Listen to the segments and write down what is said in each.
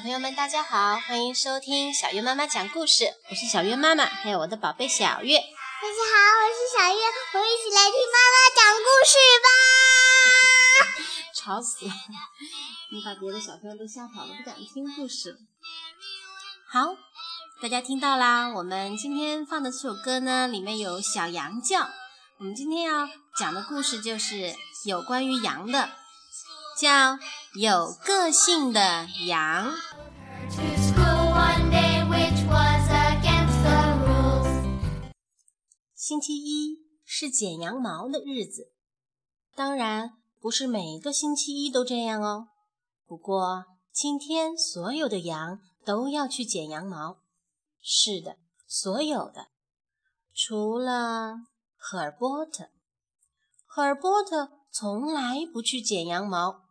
小朋友们，大家好，欢迎收听小月妈妈讲故事。我是小月妈妈，还有我的宝贝小月。大家好，我是小月，我们一起来听妈妈讲故事吧。吵死了！你把别的小朋友都吓跑了，不敢听故事。好，大家听到啦。我们今天放的这首歌呢，里面有小羊叫。我们今天要讲的故事就是有关于羊的，叫有个性的羊。星期一是剪羊毛的日子，当然不是每个星期一都这样哦。不过今天所有的羊都要去剪羊毛。是的，所有的，除了赫尔波特。赫尔波特从来不去剪羊毛，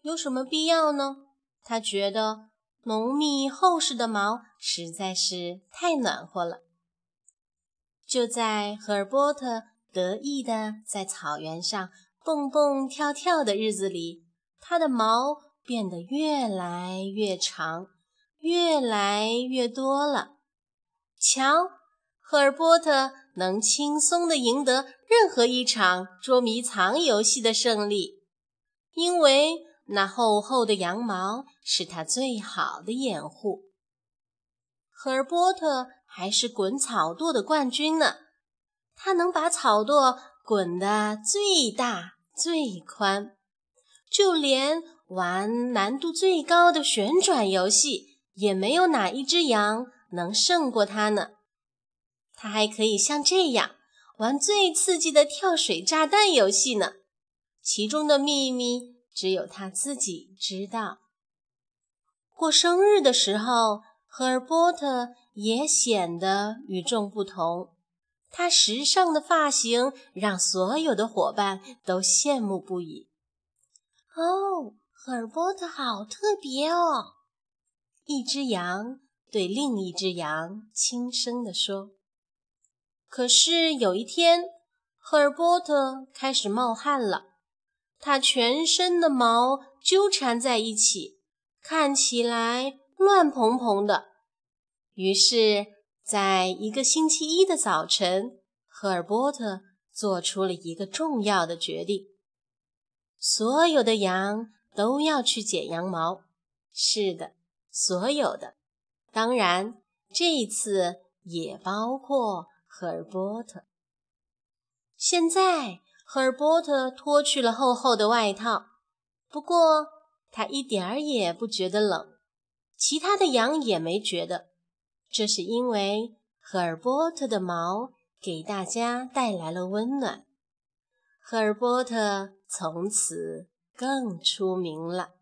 有什么必要呢？他觉得浓密厚实的毛实在是太暖和了。就在赫尔波特得意的在草原上蹦蹦跳跳的日子里，他的毛变得越来越长，越来越多了。瞧，赫尔波特能轻松地赢得任何一场捉迷藏游戏的胜利，因为那厚厚的羊毛是他最好的掩护。赫尔波特。还是滚草垛的冠军呢，他能把草垛滚得最大最宽，就连玩难度最高的旋转游戏，也没有哪一只羊能胜过他呢。他还可以像这样玩最刺激的跳水炸弹游戏呢，其中的秘密只有他自己知道。过生日的时候。赫尔波特也显得与众不同，他时尚的发型让所有的伙伴都羡慕不已。哦，赫尔波特好特别哦！一只羊对另一只羊轻声地说。可是有一天，赫尔波特开始冒汗了，他全身的毛纠缠在一起，看起来。乱蓬蓬的。于是，在一个星期一的早晨，赫尔波特做出了一个重要的决定：所有的羊都要去剪羊毛。是的，所有的，当然这一次也包括赫尔波特。现在，赫尔波特脱去了厚厚的外套，不过他一点儿也不觉得冷。其他的羊也没觉得，这是因为赫尔波特的毛给大家带来了温暖。赫尔波特从此更出名了。